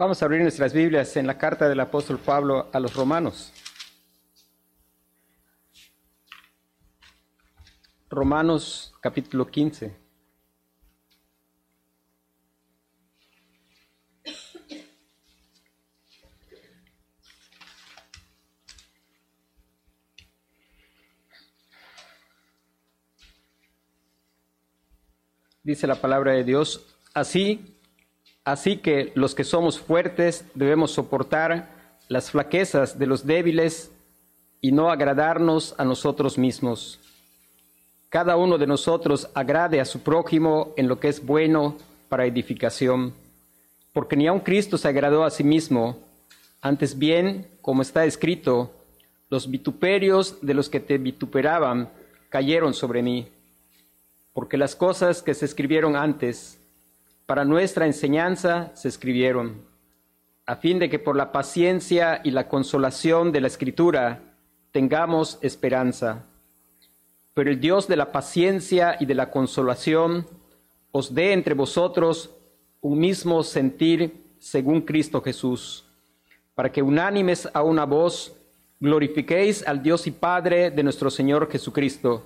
Vamos a abrir nuestras Biblias en la carta del apóstol Pablo a los romanos. Romanos capítulo 15. Dice la palabra de Dios, así Así que los que somos fuertes debemos soportar las flaquezas de los débiles y no agradarnos a nosotros mismos. Cada uno de nosotros agrade a su prójimo en lo que es bueno para edificación, porque ni aun Cristo se agradó a sí mismo, antes bien, como está escrito, los vituperios de los que te vituperaban cayeron sobre mí, porque las cosas que se escribieron antes, para nuestra enseñanza se escribieron, a fin de que por la paciencia y la consolación de la Escritura tengamos esperanza. Pero el Dios de la paciencia y de la consolación os dé entre vosotros un mismo sentir según Cristo Jesús, para que unánimes a una voz glorifiquéis al Dios y Padre de nuestro Señor Jesucristo.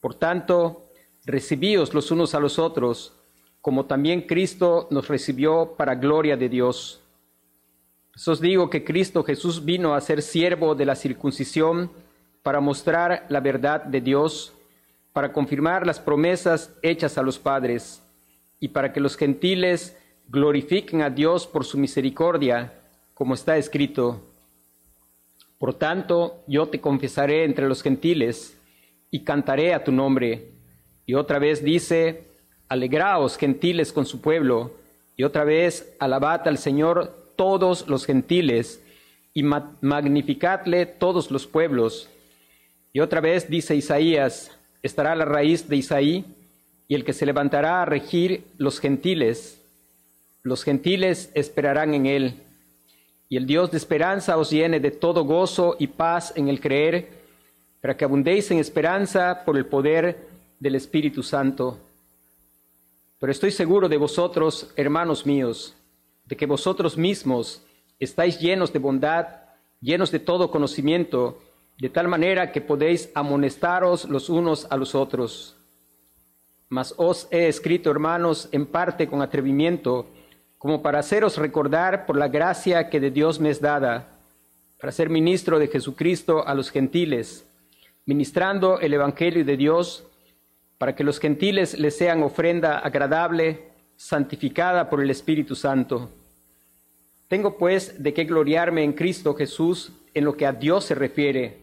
Por tanto, recibíos los unos a los otros, como también Cristo nos recibió para gloria de Dios. Os digo que Cristo Jesús vino a ser siervo de la circuncisión para mostrar la verdad de Dios, para confirmar las promesas hechas a los padres y para que los gentiles glorifiquen a Dios por su misericordia, como está escrito. Por tanto, yo te confesaré entre los gentiles y cantaré a tu nombre. Y otra vez dice, Alegraos, gentiles, con su pueblo, y otra vez alabad al Señor todos los gentiles, y magnificadle todos los pueblos. Y otra vez dice Isaías, estará la raíz de Isaí, y el que se levantará a regir los gentiles. Los gentiles esperarán en él. Y el Dios de esperanza os llene de todo gozo y paz en el creer, para que abundéis en esperanza por el poder del Espíritu Santo pero estoy seguro de vosotros, hermanos míos, de que vosotros mismos estáis llenos de bondad, llenos de todo conocimiento, de tal manera que podéis amonestaros los unos a los otros. Mas os he escrito, hermanos, en parte con atrevimiento, como para haceros recordar por la gracia que de Dios me es dada, para ser ministro de Jesucristo a los gentiles, ministrando el Evangelio de Dios, para que los gentiles les sean ofrenda agradable, santificada por el Espíritu Santo. Tengo pues de qué gloriarme en Cristo Jesús en lo que a Dios se refiere,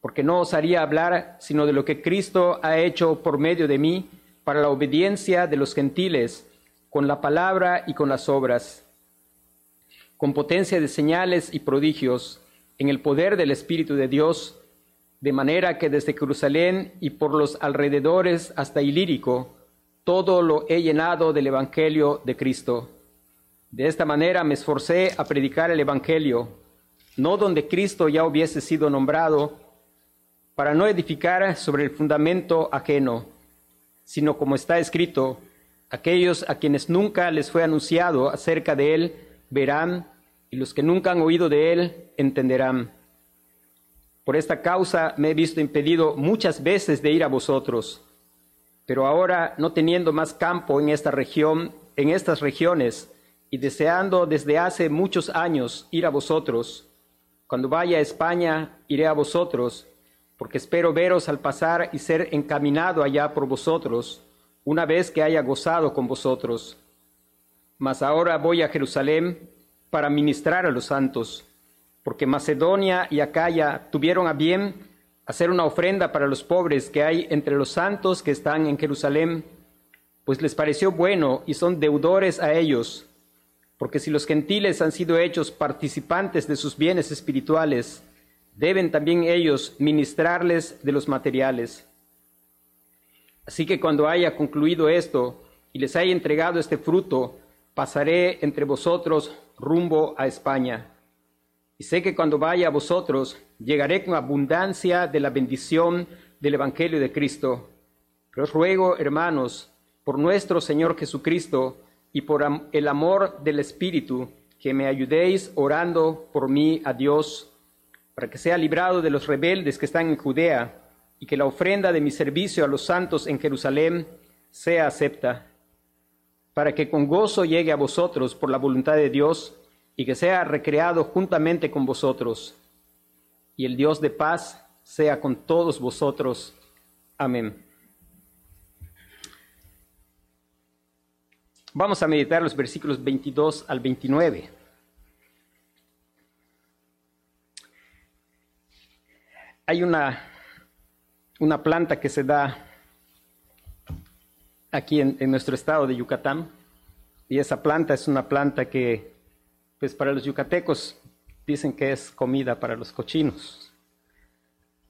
porque no osaría hablar sino de lo que Cristo ha hecho por medio de mí para la obediencia de los gentiles, con la palabra y con las obras, con potencia de señales y prodigios, en el poder del Espíritu de Dios, de manera que desde Jerusalén y por los alrededores hasta Ilírico, todo lo he llenado del Evangelio de Cristo. De esta manera me esforcé a predicar el Evangelio, no donde Cristo ya hubiese sido nombrado, para no edificar sobre el fundamento ajeno, sino como está escrito, aquellos a quienes nunca les fue anunciado acerca de él verán, y los que nunca han oído de él entenderán. Por esta causa me he visto impedido muchas veces de ir a vosotros, pero ahora no teniendo más campo en esta región, en estas regiones, y deseando desde hace muchos años ir a vosotros, cuando vaya a España iré a vosotros, porque espero veros al pasar y ser encaminado allá por vosotros, una vez que haya gozado con vosotros. Mas ahora voy a Jerusalén para ministrar a los santos porque Macedonia y Acaya tuvieron a bien hacer una ofrenda para los pobres que hay entre los santos que están en Jerusalén, pues les pareció bueno y son deudores a ellos, porque si los gentiles han sido hechos participantes de sus bienes espirituales, deben también ellos ministrarles de los materiales. Así que cuando haya concluido esto y les haya entregado este fruto, pasaré entre vosotros rumbo a España. Y sé que cuando vaya a vosotros, llegaré con abundancia de la bendición del Evangelio de Cristo. Pero os ruego, hermanos, por nuestro Señor Jesucristo y por el amor del Espíritu, que me ayudéis orando por mí a Dios, para que sea librado de los rebeldes que están en Judea, y que la ofrenda de mi servicio a los santos en Jerusalén sea acepta, para que con gozo llegue a vosotros por la voluntad de Dios, y que sea recreado juntamente con vosotros. Y el Dios de paz sea con todos vosotros. Amén. Vamos a meditar los versículos 22 al 29. Hay una, una planta que se da aquí en, en, nuestro estado de Yucatán y esa planta es una planta que, pues para los yucatecos dicen que es comida para los cochinos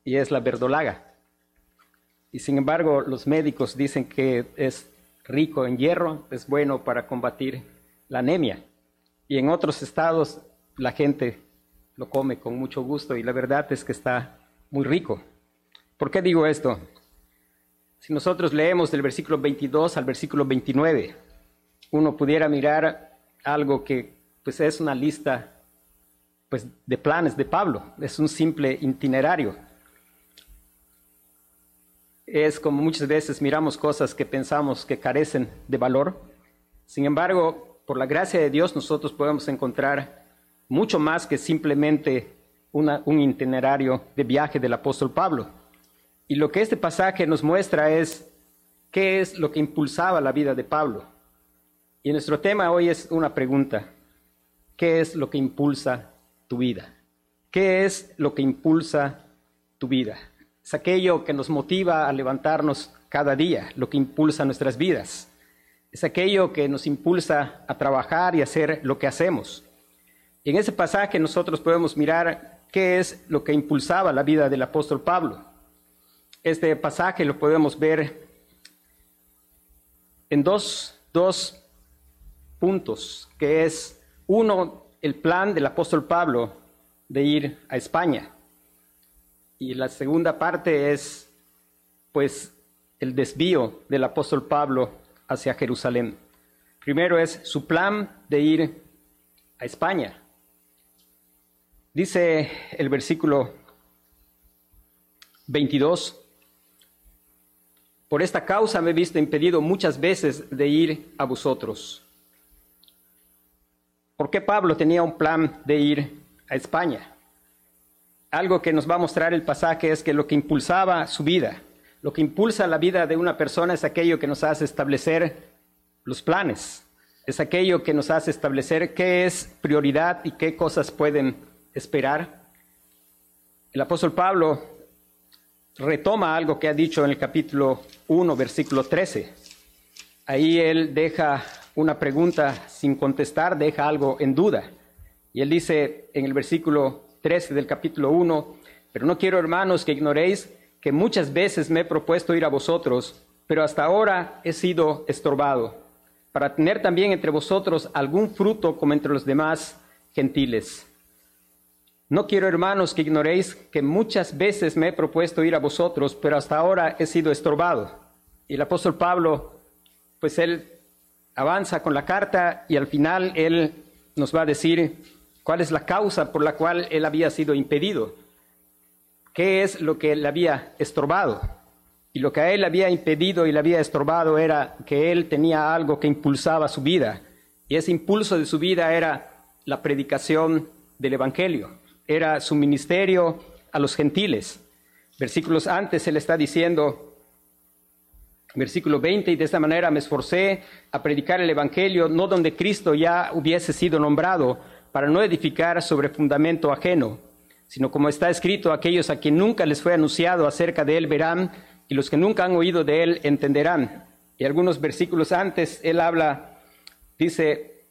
y es la verdolaga. Y sin embargo, los médicos dicen que es rico en hierro, es bueno para combatir la anemia. Y en otros estados la gente lo come con mucho gusto y la verdad es que está muy rico. ¿Por qué digo esto? Si nosotros leemos del versículo 22 al versículo 29, uno pudiera mirar algo que pues es una lista pues de planes de Pablo, es un simple itinerario es como muchas veces miramos cosas que pensamos que carecen de valor. Sin embargo, por la gracia de Dios nosotros podemos encontrar mucho más que simplemente un itinerario de viaje del apóstol Pablo. Y lo que este pasaje nos muestra es qué es lo que impulsaba la vida de Pablo. Y nuestro tema hoy es una pregunta. ¿Qué es lo que impulsa tu vida? ¿Qué es lo que impulsa tu vida? es aquello que nos motiva a levantarnos cada día, lo que impulsa nuestras vidas. Es aquello que nos impulsa a trabajar y hacer lo que hacemos. En ese pasaje nosotros podemos mirar qué es lo que impulsaba la vida del apóstol Pablo. Este pasaje lo podemos ver en dos, dos puntos, que es uno, el plan del apóstol Pablo de ir a España. Y la segunda parte es, pues, el desvío del apóstol Pablo hacia Jerusalén. Primero es su plan de ir a España. Dice el versículo 22, por esta causa me he visto impedido muchas veces de ir a vosotros. ¿Por qué Pablo tenía un plan de ir a España? algo que nos va a mostrar el pasaje es que lo que impulsaba su vida, lo que impulsa la vida de una persona es aquello que nos hace establecer los planes, es aquello que nos hace establecer qué es prioridad y qué cosas pueden esperar. El apóstol Pablo retoma algo que ha dicho en el capítulo 1, versículo 13. Ahí él deja una pregunta sin contestar, deja algo en duda. Y él dice en el versículo 13 del capítulo 1, pero no quiero, hermanos, que ignoréis que muchas veces me he propuesto ir a vosotros, pero hasta ahora he sido estorbado, para tener también entre vosotros algún fruto como entre los demás gentiles. No quiero, hermanos, que ignoréis que muchas veces me he propuesto ir a vosotros, pero hasta ahora he sido estorbado. Y el apóstol Pablo, pues él avanza con la carta y al final él nos va a decir ¿Cuál es la causa por la cual él había sido impedido? ¿Qué es lo que le había estorbado? Y lo que a él había impedido y le había estorbado era que él tenía algo que impulsaba su vida. Y ese impulso de su vida era la predicación del Evangelio, era su ministerio a los gentiles. Versículos antes él está diciendo, versículo 20, y de esta manera me esforcé a predicar el Evangelio, no donde Cristo ya hubiese sido nombrado, para no edificar sobre fundamento ajeno, sino como está escrito, aquellos a quien nunca les fue anunciado acerca de él verán, y los que nunca han oído de él entenderán. Y algunos versículos antes, él habla, dice,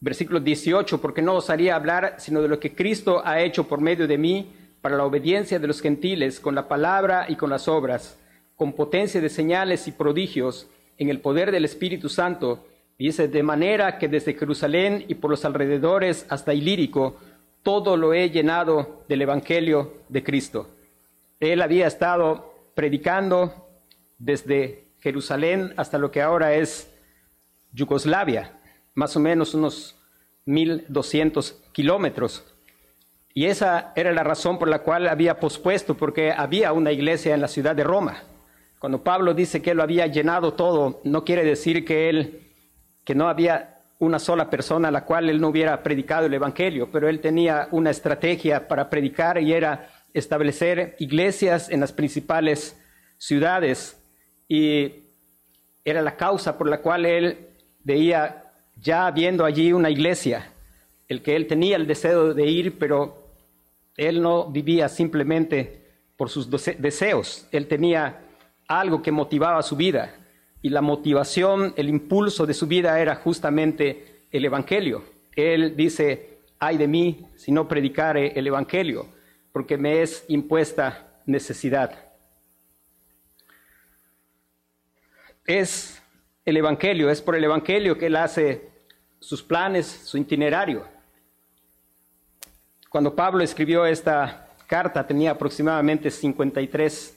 versículo 18, porque no os haría hablar sino de lo que Cristo ha hecho por medio de mí para la obediencia de los gentiles, con la palabra y con las obras, con potencia de señales y prodigios, en el poder del Espíritu Santo, Dice, de manera que desde Jerusalén y por los alrededores hasta Ilírico, todo lo he llenado del Evangelio de Cristo. Él había estado predicando desde Jerusalén hasta lo que ahora es Yugoslavia, más o menos unos 1.200 kilómetros. Y esa era la razón por la cual había pospuesto, porque había una iglesia en la ciudad de Roma. Cuando Pablo dice que lo había llenado todo, no quiere decir que él, que no había una sola persona a la cual él no hubiera predicado el Evangelio, pero él tenía una estrategia para predicar y era establecer iglesias en las principales ciudades. Y era la causa por la cual él veía ya viendo allí una iglesia, el que él tenía el deseo de ir, pero él no vivía simplemente por sus deseos, él tenía algo que motivaba su vida y la motivación, el impulso de su vida era justamente el Evangelio. Él dice, ay de mí si no predicare el Evangelio, porque me es impuesta necesidad. Es el Evangelio, es por el Evangelio que él hace sus planes, su itinerario. Cuando Pablo escribió esta carta tenía aproximadamente 53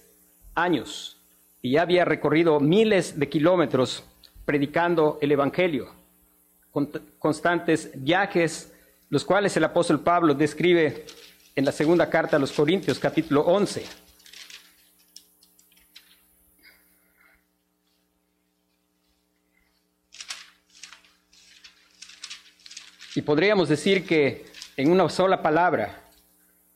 años y ya había recorrido miles de kilómetros predicando el Evangelio, con constantes viajes, los cuales el apóstol Pablo describe en la segunda carta a los Corintios, capítulo 11. Y podríamos decir que en una sola palabra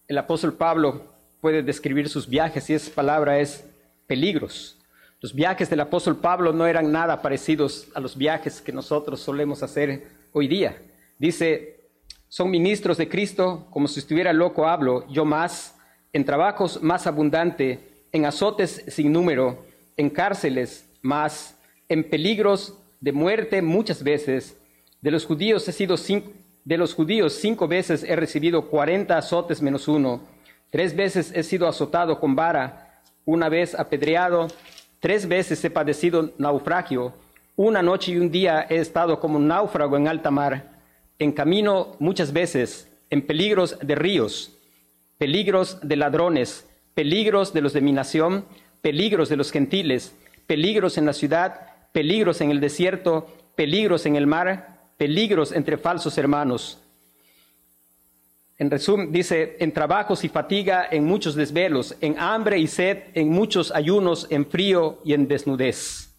el apóstol Pablo puede describir sus viajes y esa palabra es peligros. Los viajes del apóstol Pablo no eran nada parecidos a los viajes que nosotros solemos hacer hoy día. Dice, son ministros de Cristo, como si estuviera loco hablo, yo más, en trabajos más abundante, en azotes sin número, en cárceles más, en peligros de muerte muchas veces. De los judíos he sido de los judíos cinco veces he recibido cuarenta azotes menos uno. Tres veces he sido azotado con vara, una vez apedreado, Tres veces he padecido naufragio, una noche y un día he estado como un náufrago en alta mar, en camino muchas veces, en peligros de ríos, peligros de ladrones, peligros de los de mi nación, peligros de los gentiles, peligros en la ciudad, peligros en el desierto, peligros en el mar, peligros entre falsos hermanos. En resumen, dice, en trabajos y fatiga, en muchos desvelos, en hambre y sed, en muchos ayunos, en frío y en desnudez.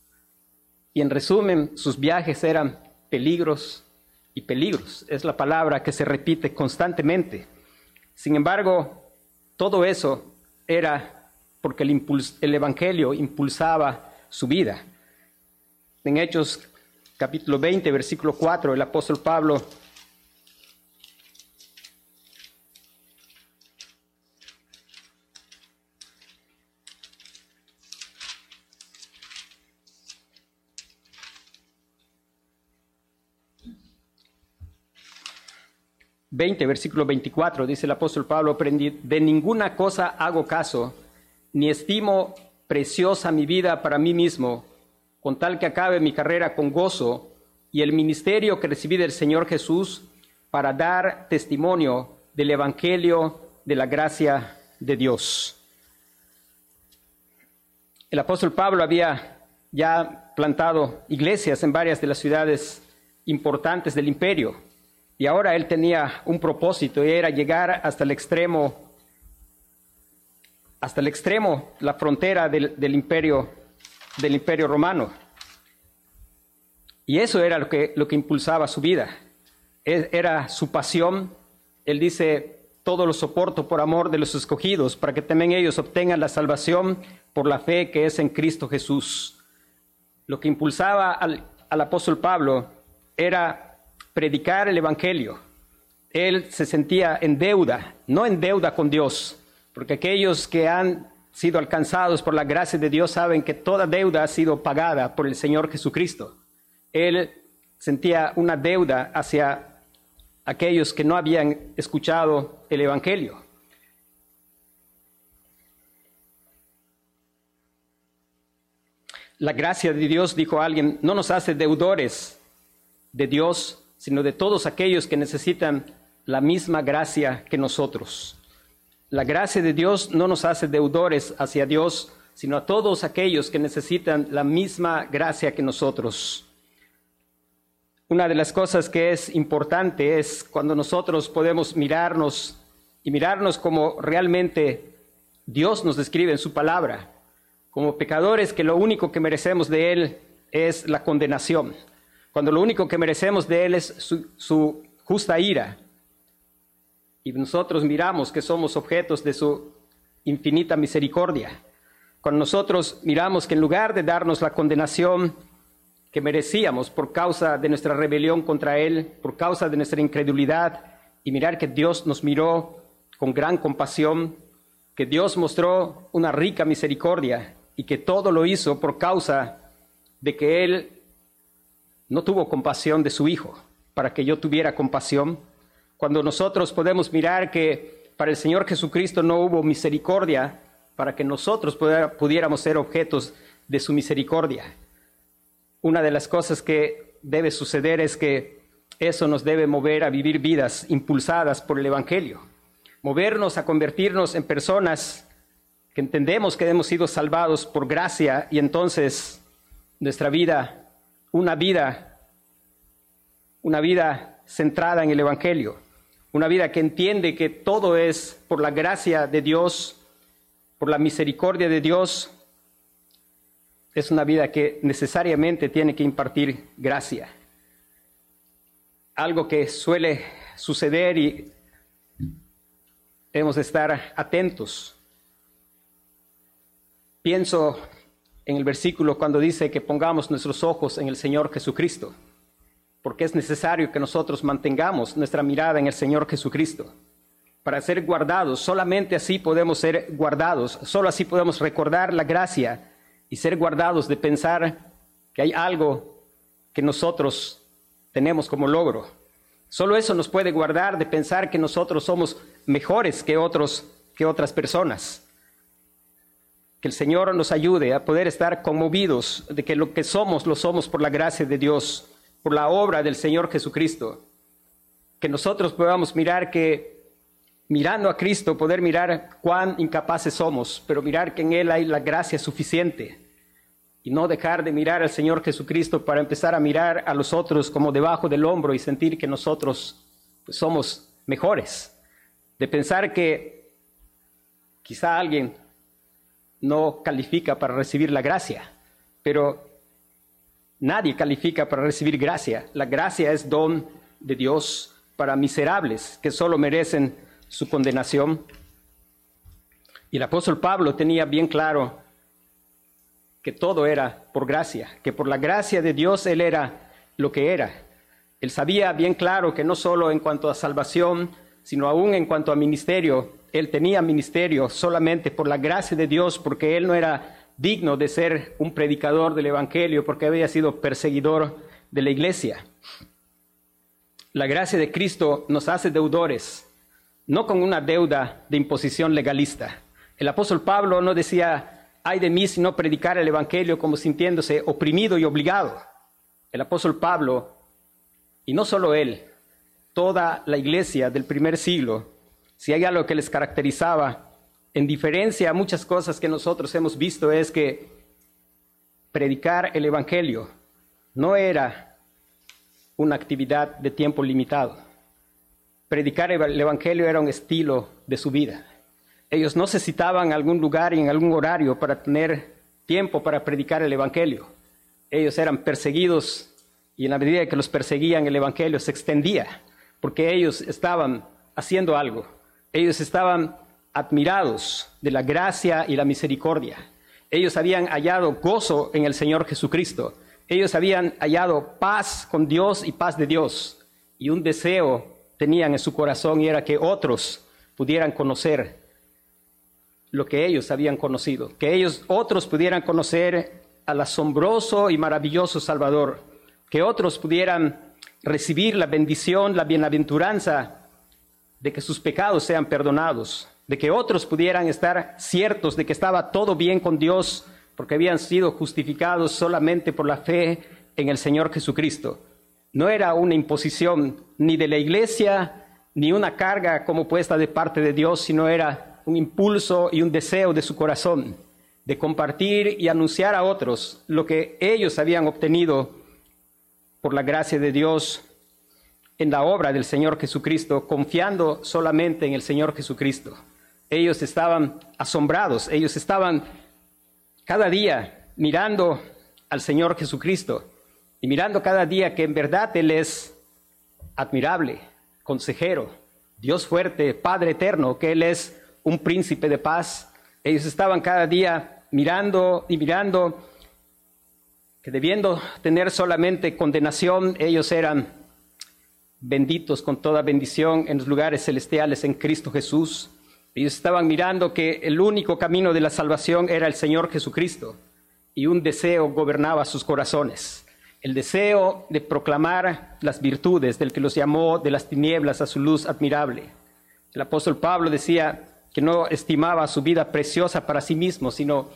Y en resumen, sus viajes eran peligros y peligros. Es la palabra que se repite constantemente. Sin embargo, todo eso era porque el, el Evangelio impulsaba su vida. En Hechos capítulo 20, versículo 4, el apóstol Pablo 20, versículo 24, dice el apóstol Pablo, de ninguna cosa hago caso, ni estimo preciosa mi vida para mí mismo, con tal que acabe mi carrera con gozo y el ministerio que recibí del Señor Jesús para dar testimonio del Evangelio de la gracia de Dios. El apóstol Pablo había ya plantado iglesias en varias de las ciudades importantes del imperio. Y ahora él tenía un propósito y era llegar hasta el extremo, hasta el extremo, la frontera del, imperio, del imperio romano. Y eso era lo que, lo que impulsaba su vida. E, era su pasión. Él dice, todo lo soporto por amor de los escogidos, para que también ellos obtengan la salvación por la fe que es en Cristo Jesús. Lo que impulsaba al, al apóstol Pablo era predicar el Evangelio. Él se sentía en deuda, no en deuda con Dios, porque aquellos que han sido alcanzados por la gracia de Dios saben que toda deuda ha sido pagada por el Señor Jesucristo. Él sentía una deuda hacia aquellos que no habían escuchado el Evangelio. La gracia de Dios, dijo alguien, no nos hace deudores de Dios, sino de todos aquellos que necesitan la misma gracia que nosotros. La gracia de Dios no nos hace deudores hacia Dios, sino a todos aquellos que necesitan la misma gracia que nosotros. una de las cosas que es importante es cuando nosotros podemos mirarnos y mirarnos como realmente Dios nos describe en su palabra, como pecadores que lo único que merecemos de Él es la condenación, cuando lo único que merecemos de Él es su, justa ira. Y nosotros miramos que somos objetos de su infinita misericordia. Cuando nosotros miramos que en lugar de darnos la condenación que merecíamos por causa de nuestra rebelión contra Él, por causa de nuestra incredulidad, y mirar que Dios nos miró con gran compasión, que Dios mostró una rica misericordia y que todo lo hizo por causa de que Él no tuvo compasión de su Hijo, para que yo tuviera compasión. Cuando nosotros podemos mirar que para el Señor Jesucristo no hubo misericordia, para que nosotros pudiéramos ser objetos de su misericordia. Una de las cosas que debe suceder es que eso nos debe mover a vivir vidas impulsadas por el Evangelio, movernos a convertirnos en personas que entendemos que hemos sido salvados por gracia y entonces nuestra vida, una vida, una vida centrada en el Evangelio, una vida que entiende que todo es por la gracia de Dios, por la misericordia de Dios, es una vida que necesariamente tiene que impartir gracia. Algo que suele suceder y debemos de estar atentos. Pienso en el versículo cuando dice que pongamos nuestros ojos en el Señor Jesucristo, porque es necesario que nosotros mantengamos nuestra mirada en el Señor Jesucristo para ser guardados. Solamente así podemos ser guardados, solo así podemos recordar la gracia y ser guardados de pensar que hay algo que nosotros tenemos como logro. Solo eso nos puede guardar de pensar que nosotros somos mejores que otros que otras personas. Que el Señor nos ayude a poder estar conmovidos de que lo que somos lo somos por la gracia de Dios, por la obra del Señor Jesucristo. Que nosotros podamos mirar que mirando a Cristo, poder mirar cuán incapaces somos, pero mirar que en Él hay la gracia suficiente y no dejar de mirar al Señor Jesucristo para empezar a mirar a los otros como debajo del hombro y sentir que nosotros pues, somos mejores, de pensar que quizá alguien no califica para recibir la gracia, pero nadie califica para recibir gracia. La gracia es don de Dios para miserables que solo merecen su condenación. Y el apóstol Pablo tenía bien claro que todo era por gracia, que por la gracia de Dios él era lo que era. Él sabía bien claro que no solo en cuanto a salvación, sino aún en cuanto a ministerio, él tenía ministerio solamente por la gracia de Dios, porque él no era digno de ser un predicador del Evangelio, porque había sido perseguidor de la iglesia. La gracia de Cristo nos hace deudores no con una deuda de imposición legalista. El apóstol Pablo no decía, ay de mí si no predicar el Evangelio como sintiéndose oprimido y obligado. El apóstol Pablo, y no solo él, toda la iglesia del primer siglo, si hay algo que les caracterizaba, en diferencia a muchas cosas que nosotros hemos visto, es que predicar el Evangelio no era una actividad de tiempo limitado predicar el Evangelio era un estilo de su vida. Ellos no se citaban algún lugar y en algún horario para tener tiempo para predicar el Evangelio. Ellos eran perseguidos y en la medida que los perseguían el Evangelio se extendía, porque ellos estaban haciendo algo. Ellos estaban admirados de la gracia y la misericordia. Ellos habían hallado gozo en el Señor Jesucristo. Ellos habían hallado paz con Dios y paz de Dios y un deseo tenían en su corazón y era que otros pudieran conocer lo que ellos habían conocido, que ellos otros pudieran conocer al asombroso y maravilloso Salvador, que otros pudieran recibir la bendición, la bienaventuranza de que sus pecados sean perdonados, de que otros pudieran estar ciertos de que estaba todo bien con Dios porque habían sido justificados solamente por la fe en el Señor Jesucristo. No era una imposición ni de la iglesia, ni una carga como puesta de parte de Dios, sino era un impulso y un deseo de su corazón de compartir y anunciar a otros lo que ellos habían obtenido por la gracia de Dios en la obra del Señor Jesucristo, confiando solamente en el Señor Jesucristo. Ellos estaban asombrados, ellos estaban cada día mirando al Señor Jesucristo y mirando cada día que en verdad Él es admirable, consejero, Dios fuerte, Padre eterno, que Él es un príncipe de paz. Ellos estaban cada día mirando y mirando que debiendo tener solamente condenación, ellos eran benditos con toda bendición en los lugares celestiales en Cristo Jesús. Ellos estaban mirando que el único camino de la salvación era el Señor Jesucristo y un deseo gobernaba sus corazones. El deseo de proclamar las virtudes del que los llamó de las tinieblas a su luz admirable. El apóstol Pablo decía que no estimaba su vida preciosa para sí mismo, sino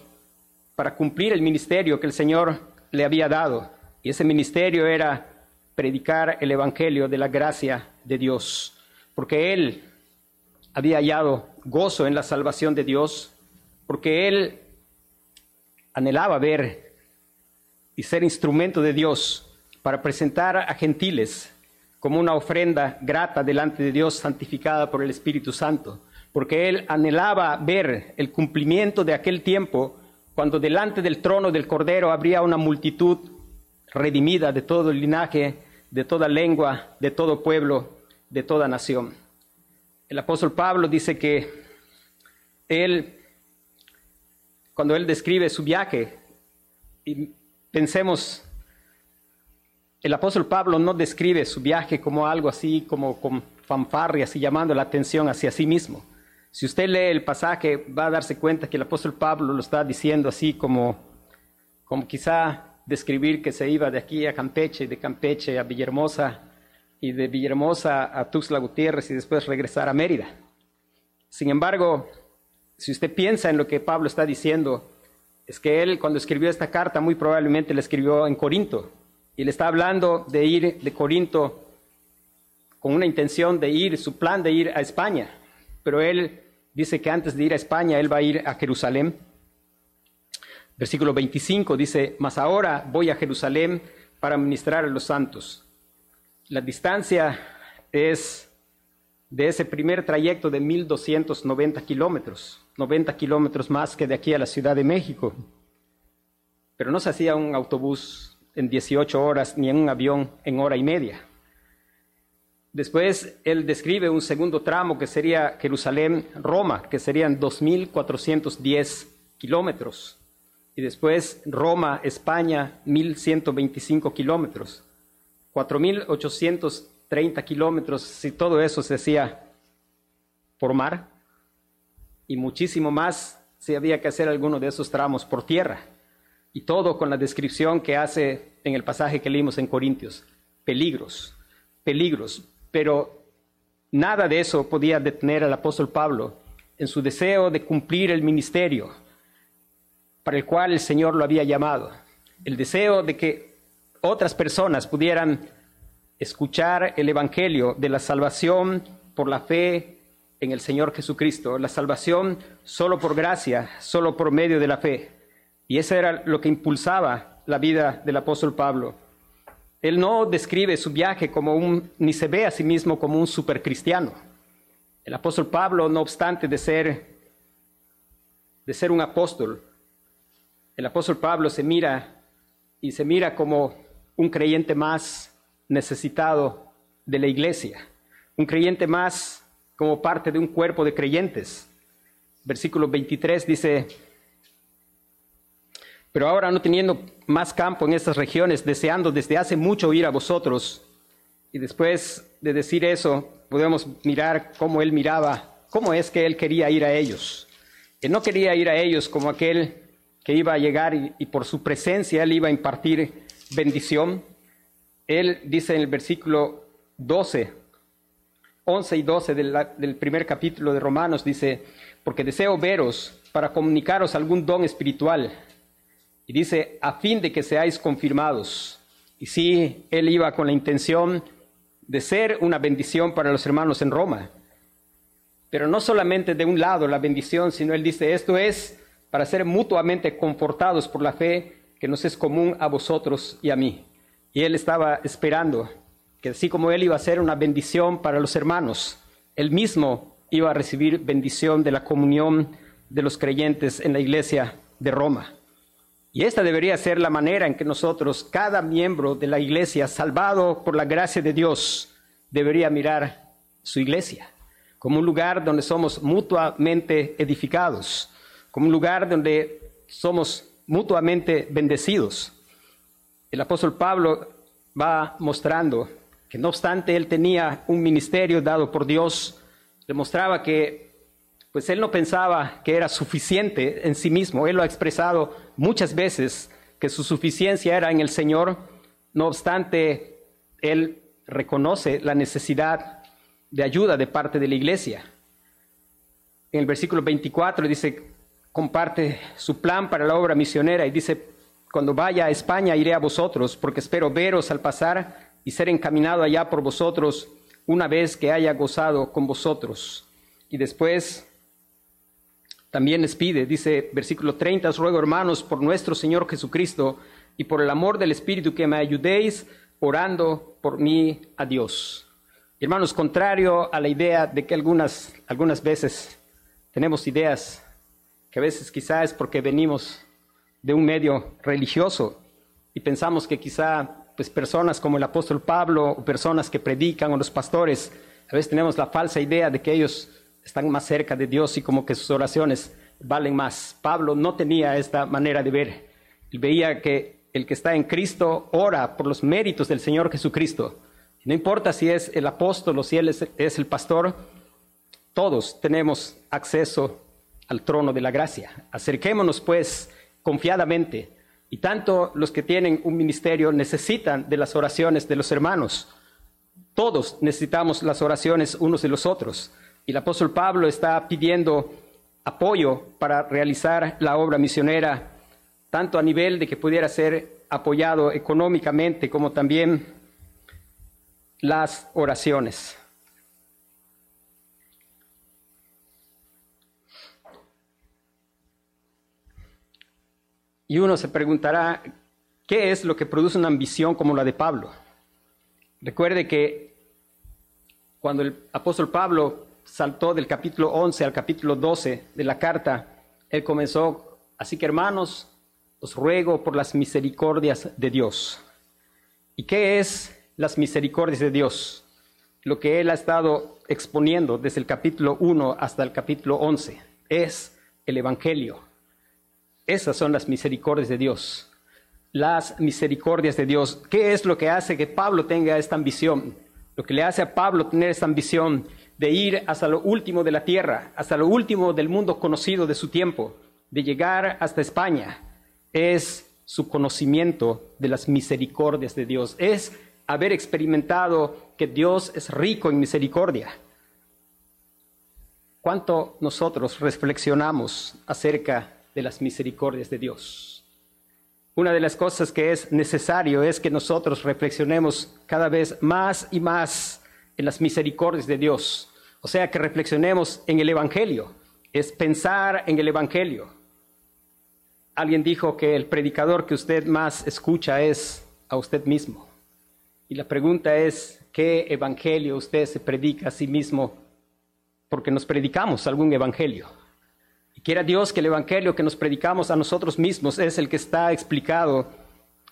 para cumplir el ministerio que el Señor le había dado. Y ese ministerio era predicar el Evangelio de la gracia de Dios, porque él había hallado gozo en la salvación de Dios, porque él anhelaba ver y ser instrumento de Dios para presentar a gentiles como una ofrenda grata delante de Dios santificada por el Espíritu Santo, porque él anhelaba ver el cumplimiento de aquel tiempo cuando delante del trono del Cordero habría una multitud redimida de todo linaje, de toda lengua, de todo pueblo, de toda nación. El apóstol Pablo dice que él, cuando él describe su viaje, y pensemos, el apóstol Pablo no describe su viaje como algo así, como con fanfarrias y llamando la atención hacia sí mismo. Si usted lee el pasaje, va a darse cuenta que el apóstol Pablo lo está diciendo así como, como quizá describir que se iba de aquí a Campeche, de Campeche a Villahermosa y de Villahermosa a Tuxtla Gutiérrez y después regresar a Mérida. Sin embargo, si usted piensa en lo que Pablo está diciendo, es que él cuando escribió esta carta muy probablemente la escribió en Corinto y le está hablando de ir de Corinto con una intención de ir, su plan de ir a España, pero él dice que antes de ir a España él va a ir a Jerusalén Versículo 25 dice, mas ahora voy a Jerusalén para ministrar a los santos. La distancia es de ese primer trayecto de 1290 kilómetros, 90 kilómetros más que de aquí a la Ciudad de México. Pero no se hacía un autobús en 18 horas ni en un avión en hora y media. Después él describe un segundo tramo que sería Jerusalén-Roma, que serían 2.410 kilómetros. Y después Roma, España, 1.125 kilómetros, 4.830 kilómetros, si todo eso se hacía por mar, y muchísimo más si había que hacer alguno de esos tramos por tierra, y todo con la descripción que hace en el pasaje que leímos en Corintios, peligros, peligros, pero nada de eso podía detener al apóstol Pablo en su deseo de cumplir el ministerio para el cual el Señor lo había llamado. El deseo de que otras personas pudieran escuchar el Evangelio de la salvación por la fe en el Señor Jesucristo, la salvación solo por gracia, solo por medio de la fe. Y eso era lo que impulsaba la vida del apóstol Pablo. Él no describe su viaje como un, ni se ve a sí mismo como un supercristiano. El apóstol Pablo, no obstante de ser, de ser un apóstol, el apóstol Pablo se mira y se mira como un creyente más necesitado de la iglesia, un creyente más como parte de un cuerpo de creyentes. Versículo 23 dice, pero ahora no teniendo más campo en estas regiones, deseando desde hace mucho ir a vosotros. Y después de decir eso, podemos mirar cómo él miraba, cómo es que él quería ir a ellos. Él no quería ir a ellos como aquel que iba a llegar y, por su presencia él iba a impartir bendición. Él dice en el versículo 12, 11 y 12 del, del primer capítulo de Romanos, dice, porque deseo veros para comunicaros algún don espiritual. Y dice, a fin de que seáis confirmados. Y sí, él iba con la intención de ser una bendición para los hermanos en Roma. Pero no solamente de un lado la bendición, sino él dice, esto es para ser mutuamente confortados por la fe que nos es común a vosotros y a mí. y él estaba esperando que así como él iba a ser una bendición para los hermanos, él mismo iba a recibir bendición de la comunión de los creyentes en la iglesia de Roma. Y esta debería ser la manera en que nosotros, cada miembro de la iglesia, salvado por la gracia de Dios, debería mirar su iglesia como un lugar donde somos mutuamente edificados, como un lugar donde somos mutuamente bendecidos. El apóstol Pablo va mostrando que no obstante él tenía un ministerio dado por Dios, demostraba que pues él no pensaba que era suficiente en sí mismo. Él lo ha expresado muchas veces que su suficiencia era en el Señor. No obstante, él reconoce la necesidad de ayuda de parte de la iglesia. En el versículo 24 dice, comparte su plan para la obra misionera y dice, cuando vaya a España iré a vosotros, porque espero veros al pasar y ser encaminado allá por vosotros una vez que haya gozado con vosotros. Y después también les pide, dice versículo 30, os ruego hermanos por nuestro Señor Jesucristo y por el amor del Espíritu que me ayudéis orando por mí a Dios. Hermanos, contrario a la idea de que algunas, algunas veces tenemos ideas que a veces quizá es porque venimos de un medio religioso y pensamos que quizá pues personas como el apóstol Pablo o personas que predican o los pastores, a veces tenemos la falsa idea de que ellos están más cerca de Dios y como que sus oraciones valen más. Pablo no tenía esta manera de ver. Él veía que el que está en Cristo ora por los méritos del Señor Jesucristo no importa si es el apóstol o si es, el pastor, todos tenemos acceso al trono de la gracia. Acerquémonos pues confiadamente. Y tanto los que tienen un ministerio necesitan de las oraciones de los hermanos. Todos necesitamos las oraciones unos de los otros. Y el apóstol Pablo está pidiendo apoyo para realizar la obra misionera, tanto a nivel de que pudiera ser apoyado económicamente como también las oraciones. Y uno se preguntará, ¿qué es lo que produce una ambición como la de Pablo? Recuerde que cuando el apóstol Pablo saltó del capítulo 11 al capítulo 12 de la carta, él comenzó, así que hermanos, os ruego por las misericordias de Dios. ¿Y qué es las misericordias de Dios, lo que él ha estado exponiendo desde el capítulo 1 hasta el capítulo 11, es el Evangelio. Esas son las misericordias de Dios. Las misericordias de Dios. ¿Qué es lo que hace que Pablo tenga esta ambición? Lo que le hace a Pablo tener esta ambición de ir hasta lo último de la tierra, hasta lo último del mundo conocido de su tiempo, de llegar hasta España, es su conocimiento de las misericordias de Dios. Es haber experimentado que Dios es rico en misericordia. ¿Cuánto nosotros reflexionamos acerca de las misericordias de Dios? Una de las cosas que es necesario es que nosotros reflexionemos cada vez más y más en las misericordias de Dios. O sea, que reflexionemos en el Evangelio. Es pensar en el Evangelio. Alguien dijo que el predicador que usted más escucha es a usted mismo. Y la pregunta es, ¿qué evangelio usted se predica a sí mismo? Porque nos predicamos algún evangelio. Y quiera Dios que el evangelio que nos predicamos a nosotros mismos es el que está explicado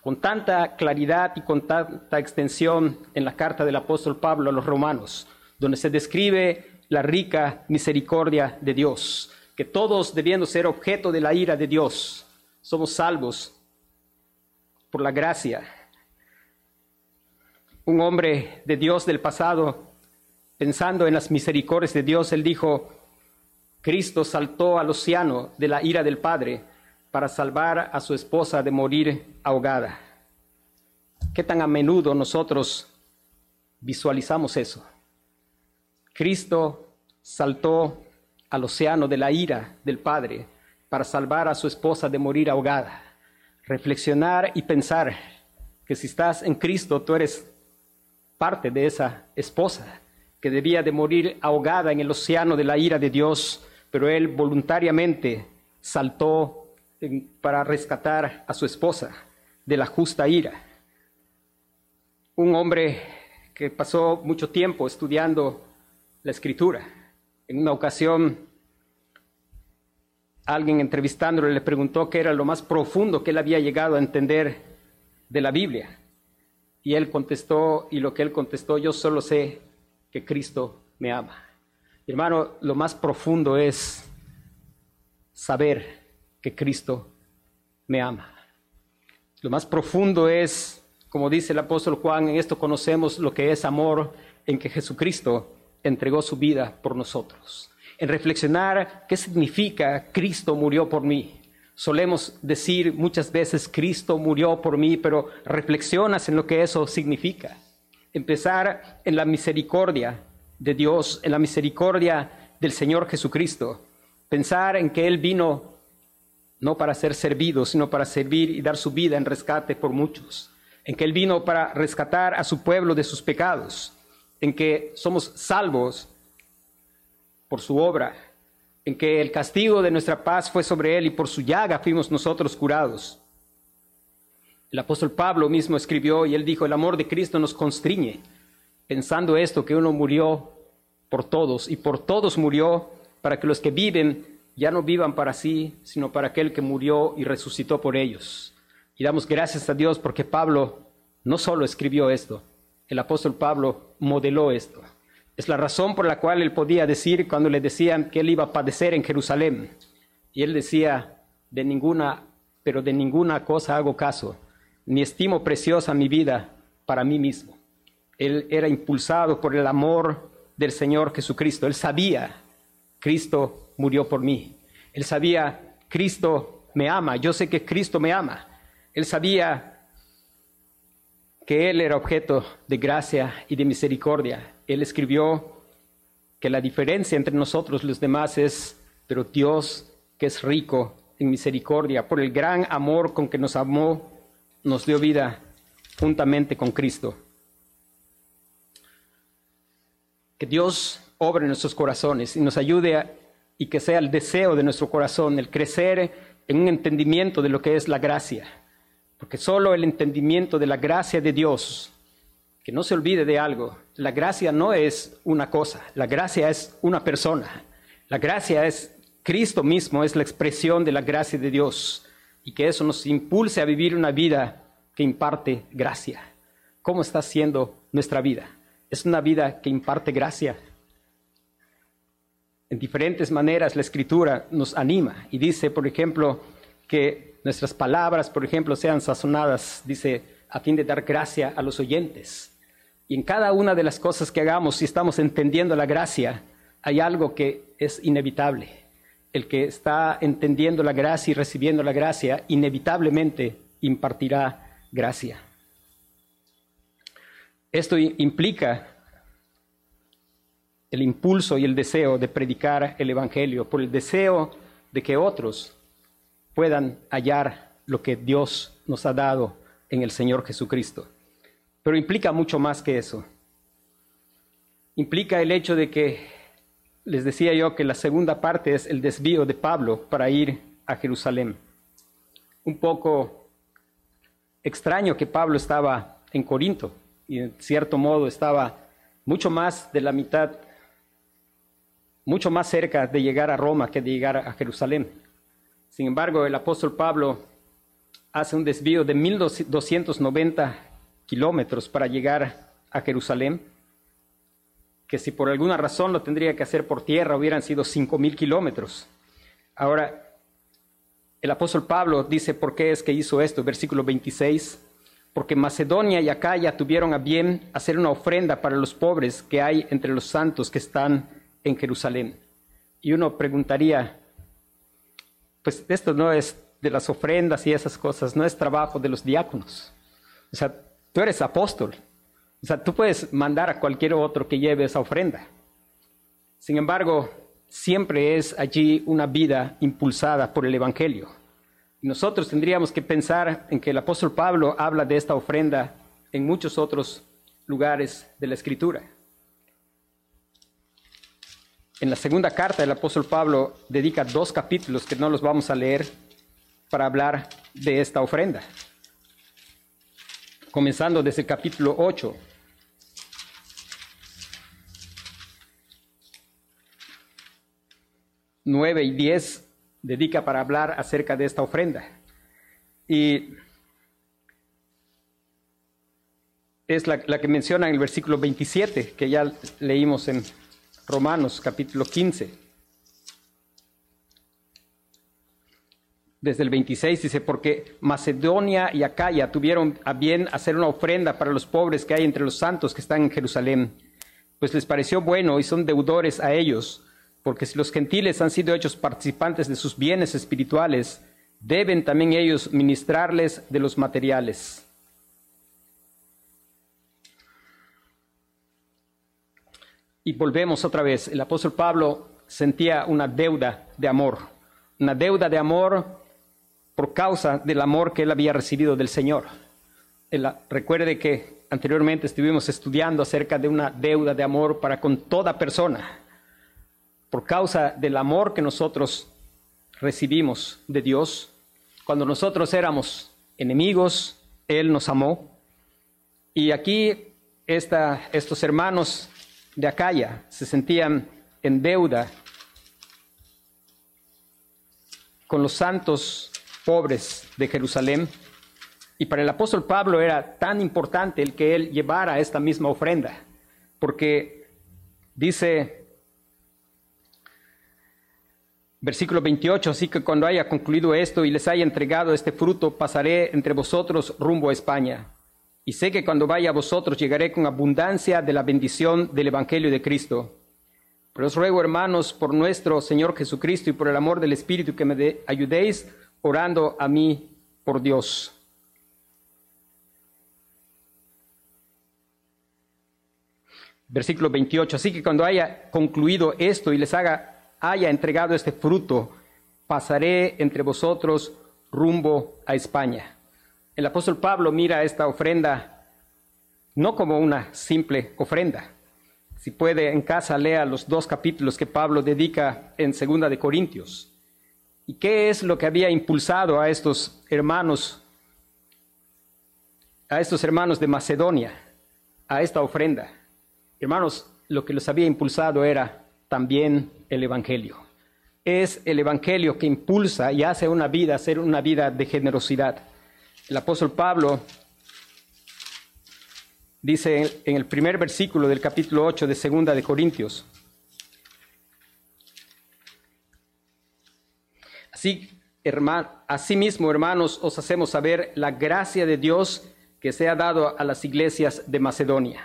con tanta claridad y con tanta extensión en la carta del apóstol Pablo a los romanos, donde se describe la rica misericordia de Dios, que todos debiendo ser objeto de la ira de Dios, somos salvos por la gracia un hombre de Dios del pasado, pensando en las misericordias de Dios, él dijo, Cristo saltó al océano de la ira del Padre para salvar a su esposa de morir ahogada. ¿Qué tan a menudo nosotros visualizamos eso? Cristo saltó al océano de la ira del Padre para salvar a su esposa de morir ahogada. Reflexionar y pensar que si estás en Cristo, tú eres parte de esa esposa que debía de morir ahogada en el océano de la ira de Dios, pero él voluntariamente saltó para rescatar a su esposa de la justa ira. un hombre que pasó mucho tiempo estudiando la escritura. En una ocasión, alguien entrevistándole le preguntó qué era lo más profundo que él había llegado a entender de la Biblia. Y él contestó, y lo que él contestó, yo solo sé que Cristo me ama. Hermano, lo más profundo es saber que Cristo me ama. Lo más profundo es, como dice el apóstol Juan, en esto conocemos lo que es amor, en que Jesucristo entregó su vida por nosotros. En reflexionar qué significa Cristo murió por mí. Solemos decir muchas veces Cristo murió por mí, pero reflexionas en lo que eso significa. Empezar en la misericordia de Dios, en la misericordia del Señor Jesucristo. Pensar en que Él vino no para ser servido, sino para servir y dar su vida en rescate por muchos. En que Él vino para rescatar a su pueblo de sus pecados. En que somos salvos por su obra. En que el castigo de nuestra paz fue sobre Él y por su llaga fuimos nosotros curados. El apóstol Pablo mismo escribió y él dijo, el amor de Cristo nos constriñe, pensando esto, que uno murió por todos y por todos murió para que los que viven ya no vivan para sí, sino para aquel que murió y resucitó por ellos. Y damos gracias a Dios porque Pablo no solo escribió esto, el apóstol Pablo modeló esto. Es la razón por la cual él podía decir cuando le decían que él iba a padecer en Jerusalén. Y él decía, de ninguna, pero de ninguna cosa hago caso, ni estimo preciosa mi vida para mí mismo. Él era impulsado por el amor del Señor Jesucristo. Él sabía, Cristo murió por mí. Él sabía, Cristo me ama, yo sé que Cristo me ama. Él sabía que Él era objeto de gracia y de misericordia. Él escribió que la diferencia entre nosotros los demás es, pero Dios que es rico en misericordia, por el gran amor con que nos amó, nos dio vida juntamente con Cristo. Que Dios obre en nuestros corazones y nos ayude a y que sea el deseo de nuestro corazón, el crecer en un entendimiento de lo que es la gracia. Porque solo el entendimiento de la gracia de Dios, que no se olvide de algo, la gracia no es una cosa, la gracia es una persona. La gracia es Cristo mismo, es la expresión de la gracia de Dios. Y que eso nos impulse a vivir una vida que imparte gracia. ¿Cómo está siendo nuestra vida? ¿Es una vida que imparte gracia? en diferentes maneras la escritura nos anima y dice, por ejemplo, que nuestras palabras, por ejemplo, sean sazonadas, dice, a fin de dar gracia a los oyentes. Y en cada una de las cosas que hagamos, si estamos entendiendo la gracia, hay algo que es inevitable. El que está entendiendo la gracia y recibiendo la gracia, inevitablemente impartirá gracia. Esto implica el impulso y el deseo de predicar el Evangelio, por el deseo de que otros puedan hallar lo que Dios nos ha dado en el Señor Jesucristo. Pero implica mucho más que eso. Implica el hecho de que, les decía yo, que la segunda parte es el desvío de Pablo para ir a Jerusalén. Un poco extraño que Pablo estaba en Corinto y en cierto modo estaba mucho más de la mitad mucho más cerca de llegar a Roma que de llegar a Jerusalén. Sin embargo, el apóstol Pablo hace un desvío de 1290 kilómetros para llegar a Jerusalén, que si por alguna razón lo tendría que hacer por tierra hubieran sido 5000 kilómetros. Ahora, el apóstol Pablo dice por qué es que hizo esto, versículo 26, porque Macedonia y Acaya tuvieron a bien hacer una ofrenda para los pobres que hay entre los santos que están en Jerusalén. Y uno preguntaría, pues esto no es de las ofrendas y esas cosas, no es trabajo de los diáconos. O sea, tú eres apóstol. O sea, tú puedes mandar a cualquier otro que lleve esa ofrenda. Sin embargo, siempre es allí una vida impulsada por el Evangelio. Y nosotros tendríamos que pensar en que el apóstol Pablo habla de esta ofrenda en muchos otros lugares de la Escritura. En la segunda carta el apóstol Pablo dedica dos capítulos que no los vamos a leer para hablar de esta ofrenda. comenzando desde el capítulo 8. Nueve y diez dedica para hablar acerca de esta ofrenda. Y es la, la, que menciona en el versículo 27, que ya leímos en Romanos capítulo 15. desde el 26 dice, porque Macedonia y Acaya tuvieron a bien hacer una ofrenda para los pobres que hay entre los santos que están en Jerusalén, pues les pareció bueno y son deudores a ellos, porque si los gentiles han sido hechos participantes de sus bienes espirituales, deben también ellos ministrarles de los materiales. Y volvemos otra vez, el apóstol Pablo sentía una deuda de amor, una deuda de amor por causa del amor que él había recibido del Señor. recuerde que anteriormente estuvimos estudiando acerca de una deuda de amor para con toda persona. Por causa del amor que nosotros recibimos de Dios, cuando nosotros éramos enemigos, Él nos amó. Y aquí estos hermanos de Acaya se sentían en deuda con los santos pobres de Jerusalén. Y para el apóstol Pablo era tan importante el que él llevara esta misma ofrenda, porque dice versículo 28, así que cuando haya concluido esto y les haya entregado este fruto, pasaré entre vosotros rumbo a España. Y sé que cuando vaya a vosotros llegaré con abundancia de la bendición del Evangelio de Cristo. Pero os ruego, hermanos, por nuestro Señor Jesucristo y por el amor del Espíritu, que me ayudéis orando a mí por Dios. Versículo 28. Así que cuando haya concluido esto y les haga, haya entregado este fruto, pasaré entre vosotros rumbo a España. El apóstol Pablo mira esta ofrenda no como una simple ofrenda. Si puede en casa lea los dos capítulos que Pablo dedica en Segunda de Corintios. ¿Y qué es lo que había impulsado a estos hermanos, a estos hermanos de Macedonia, a esta ofrenda? Hermanos, lo que los había impulsado era también el Evangelio. Es el Evangelio que impulsa y hace una vida, ser una vida de generosidad. El apóstol Pablo dice en el primer versículo del capítulo 8 de Segunda de Corintios, Así, hermano, asimismo, hermanos, os hacemos saber la gracia de Dios que se ha dado a las iglesias de Macedonia.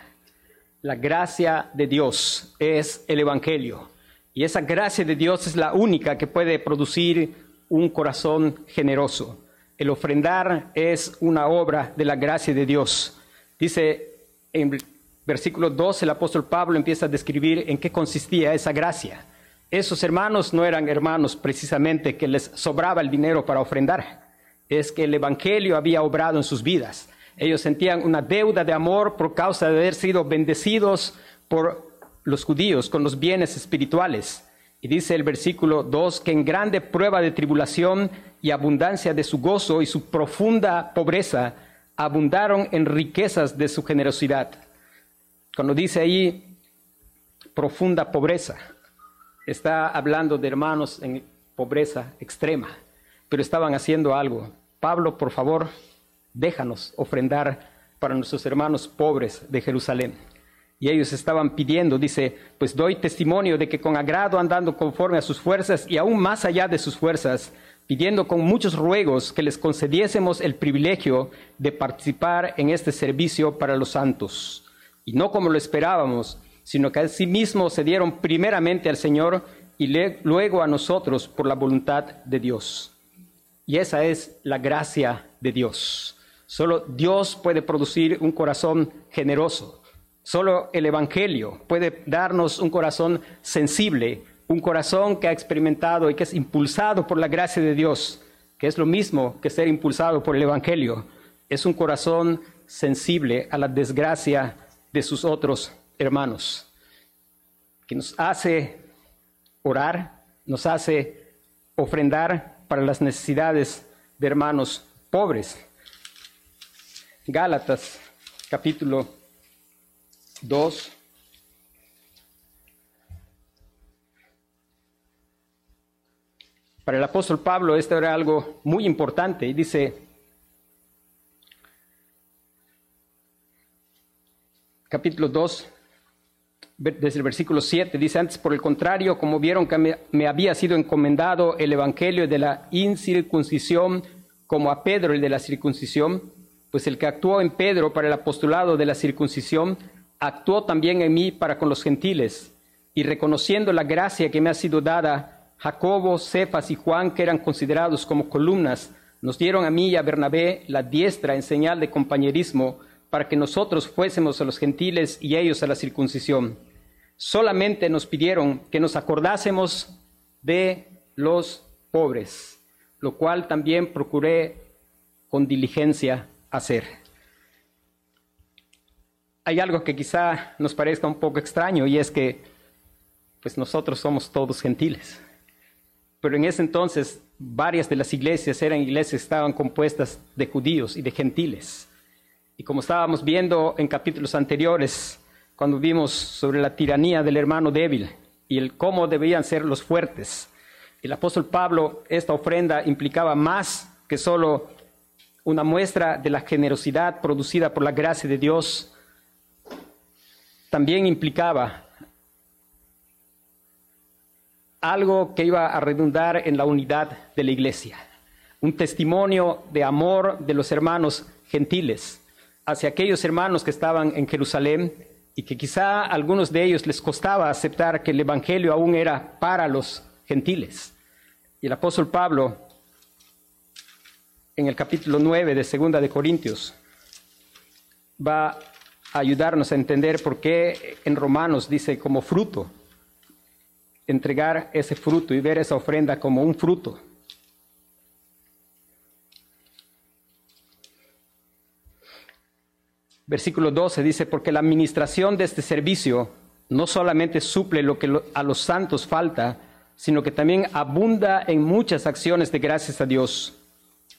La gracia de Dios es el Evangelio. Y esa gracia de Dios es la única que puede producir un corazón generoso. El ofrendar es una obra de la gracia de Dios. Dice en versículo 2 el apóstol Pablo empieza a describir en qué consistía esa gracia. Esos hermanos no eran hermanos precisamente que les sobraba el dinero para ofrendar, es que el Evangelio había obrado en sus vidas. Ellos sentían una deuda de amor por causa de haber sido bendecidos por los judíos con los bienes espirituales. Y dice el versículo 2 que en grande prueba de tribulación y abundancia de su gozo y su profunda pobreza abundaron en riquezas de su generosidad. Cuando dice ahí profunda pobreza, está hablando de hermanos en pobreza extrema, pero estaban haciendo algo. Pablo, por favor, déjanos ofrendar para nuestros hermanos pobres de Jerusalén. Y ellos estaban pidiendo, dice, pues doy testimonio de que con agrado andando conforme a sus fuerzas y aún más allá de sus fuerzas, pidiendo con muchos ruegos que les concediésemos el privilegio de participar en este servicio para los santos. Y no como lo esperábamos, sino que asimismo se dieron primeramente al Señor y luego a nosotros por la voluntad de Dios. Y esa es la gracia de Dios. Solo Dios puede producir un corazón generoso. Solo el Evangelio puede darnos un corazón sensible, un corazón que ha experimentado y que es impulsado por la gracia de Dios, que es lo mismo que ser impulsado por el Evangelio. Es un corazón sensible a la desgracia de sus otros hermanos, que nos hace orar, nos hace ofrendar para las necesidades de hermanos pobres. Gálatas capítulo 2. Para el apóstol Pablo esto era algo muy importante y dice, capítulo 2, desde el versículo 7, dice antes, por el contrario, como vieron que me, me, había sido encomendado el evangelio de la incircuncisión como a Pedro el de la circuncisión, pues el que actuó en Pedro para el apostolado de la circuncisión, actuó también en mí para con los gentiles, y reconociendo la gracia que me ha sido dada, Jacobo, Cefas y Juan, que eran considerados como columnas, nos dieron a mí y a Bernabé la diestra en señal de compañerismo para que nosotros fuésemos a los gentiles y ellos a la circuncisión. Solamente nos pidieron que nos acordásemos de los pobres, lo cual también procuré con diligencia hacer. Hay algo que quizá nos parezca un poco extraño y es que pues nosotros somos todos gentiles pero en ese entonces varias de las iglesias eran iglesias que estaban compuestas de judíos y de gentiles. Y como estábamos viendo en capítulos anteriores, cuando vimos sobre la tiranía del hermano débil y el cómo debían ser los fuertes, el apóstol Pablo, esta ofrenda implicaba más que solo una muestra de la generosidad producida por la gracia de Dios, también implicaba algo que iba a redundar en la unidad de la iglesia, un testimonio de amor de los hermanos gentiles hacia aquellos hermanos que estaban en Jerusalén y que quizá a algunos de ellos les costaba aceptar que el Evangelio aún era para los gentiles. Y el apóstol Pablo, en el capítulo 9 de Segunda de Corintios, va ayudarnos a entender por qué en Romanos dice como fruto entregar ese fruto y ver esa ofrenda como un fruto. Versículo 12 dice, porque la administración de este servicio no solamente suple lo que a los santos falta, sino que también abunda en muchas acciones de gracias a Dios.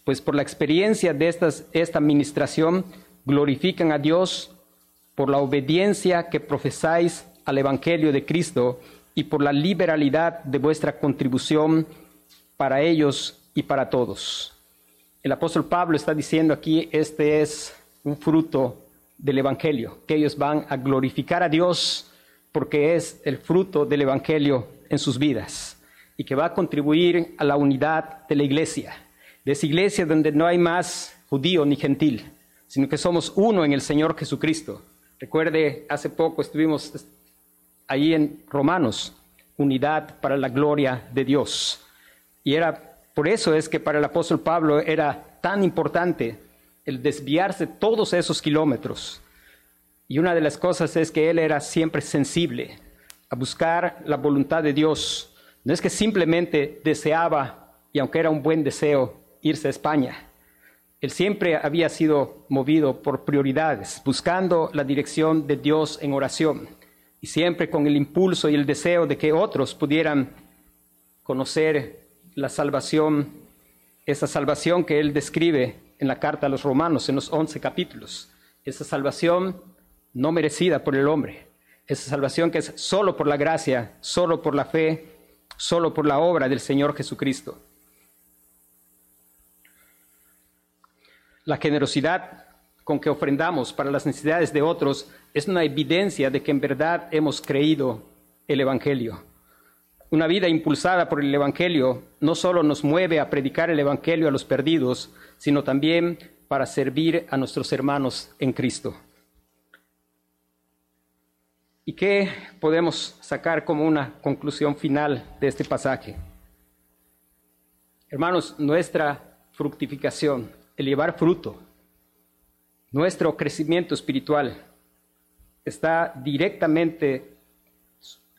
Pues por la experiencia de estas, esta administración glorifican a Dios por la obediencia que profesáis al Evangelio de Cristo y por la liberalidad de vuestra contribución para ellos y para todos. El apóstol Pablo está diciendo aquí, este es un fruto del Evangelio, que ellos van a glorificar a Dios porque es el fruto del Evangelio en sus vidas y que va a contribuir a la unidad de la iglesia, de esa iglesia donde no hay más judío ni gentil, sino que somos uno en el Señor Jesucristo. Recuerde, hace poco estuvimos ahí en Romanos, unidad para la gloria de Dios. Y era por eso es que para el apóstol Pablo era tan importante el desviarse todos esos kilómetros. Y una de las cosas es que él era siempre sensible a buscar la voluntad de Dios. No es que simplemente deseaba, y aunque era un buen deseo, irse a España. Él siempre había sido movido por prioridades, buscando la dirección de Dios en oración y siempre con el impulso y el deseo de que otros pudieran conocer la salvación, esa salvación que él describe en la carta a los romanos en los once capítulos, esa salvación no merecida por el hombre, esa salvación que es solo por la gracia, solo por la fe, solo por la obra del Señor Jesucristo. La generosidad con que ofrendamos para las necesidades de otros es una evidencia de que en verdad hemos creído el Evangelio. Una vida impulsada por el Evangelio no solo nos mueve a predicar el Evangelio a los perdidos, sino también para servir a nuestros hermanos en Cristo. ¿Y qué podemos sacar como una conclusión final de este pasaje? Hermanos, nuestra fructificación, el llevar fruto, nuestro crecimiento espiritual, está directamente,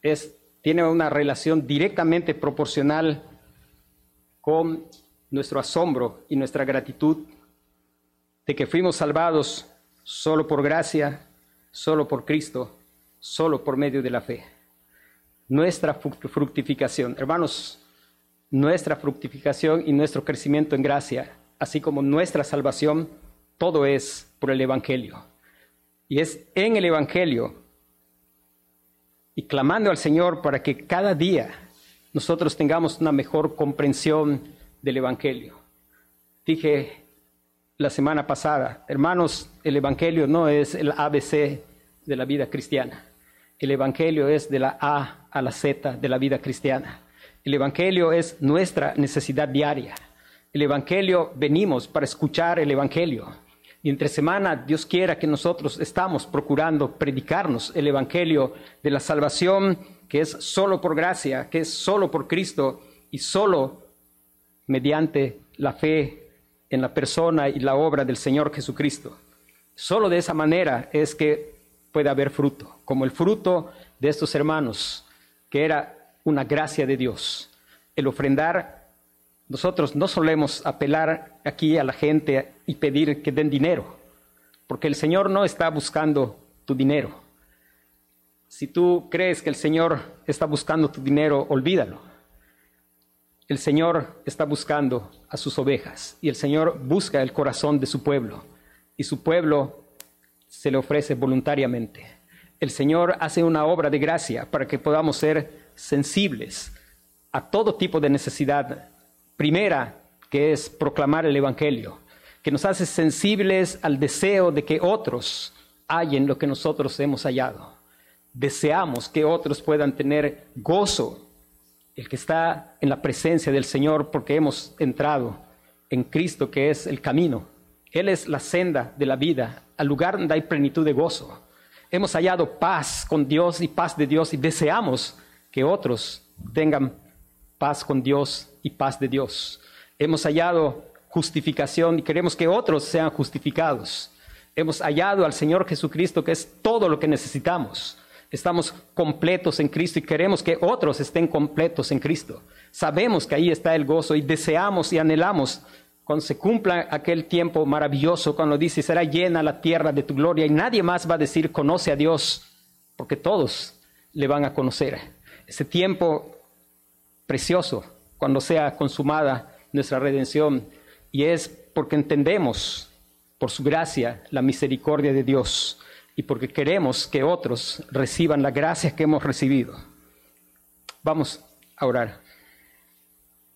es, tiene una relación directamente proporcional con nuestro asombro y nuestra gratitud de que fuimos salvados solo por gracia, solo por Cristo, solo por medio de la fe. Nuestra fructificación, hermanos, nuestra fructificación y nuestro crecimiento en gracia, así como nuestra salvación, todo es por el Evangelio Y es en el Evangelio y clamando al Señor para que cada día nosotros tengamos una mejor comprensión del Evangelio. Dije la semana pasada, hermanos, el Evangelio no es el ABC de la vida cristiana. El Evangelio es de la A a la Z de la vida cristiana. El Evangelio es nuestra necesidad diaria. El Evangelio venimos para escuchar el Evangelio. Y entre semana Dios quiera que nosotros estamos procurando predicarnos el Evangelio de la salvación que es solo por gracia, que es solo por Cristo y solo mediante la fe en la persona y la obra del Señor Jesucristo. Solo de esa manera es que puede haber fruto, como el fruto de estos hermanos, que era una gracia de Dios. El ofrendar nosotros no solemos apelar aquí a la gente y pedir que den dinero, porque el Señor no está buscando tu dinero. Si tú crees que el Señor está buscando tu dinero, olvídalo. El Señor está buscando a sus ovejas y el Señor busca el corazón de su pueblo y su pueblo se le ofrece voluntariamente. El Señor hace una obra de gracia para que podamos ser sensibles a todo tipo de necesidad Primera, que es proclamar el Evangelio, que nos hace sensibles al deseo de que otros hallen lo que nosotros hemos hallado. Deseamos que otros puedan tener gozo, el que está en la presencia del Señor porque hemos entrado en Cristo, que es el camino. Él es la senda de la vida, al lugar donde hay plenitud de gozo. Hemos hallado paz con Dios y paz de Dios y deseamos que otros tengan paz con Dios y paz de Dios. Hemos hallado justificación y queremos que otros sean justificados. Hemos hallado al Señor Jesucristo que es todo lo que necesitamos. Estamos completos en Cristo y queremos que otros estén completos en Cristo. Sabemos que ahí está el gozo y deseamos y anhelamos cuando se cumpla aquel tiempo maravilloso, cuando dice, será llena la tierra de tu gloria y nadie más va a decir, conoce a Dios, porque todos le van a conocer. Ese tiempo precioso cuando sea consumada nuestra redención y es porque entendemos por su gracia la misericordia de Dios y porque queremos que otros reciban la gracia que hemos recibido. Vamos a orar.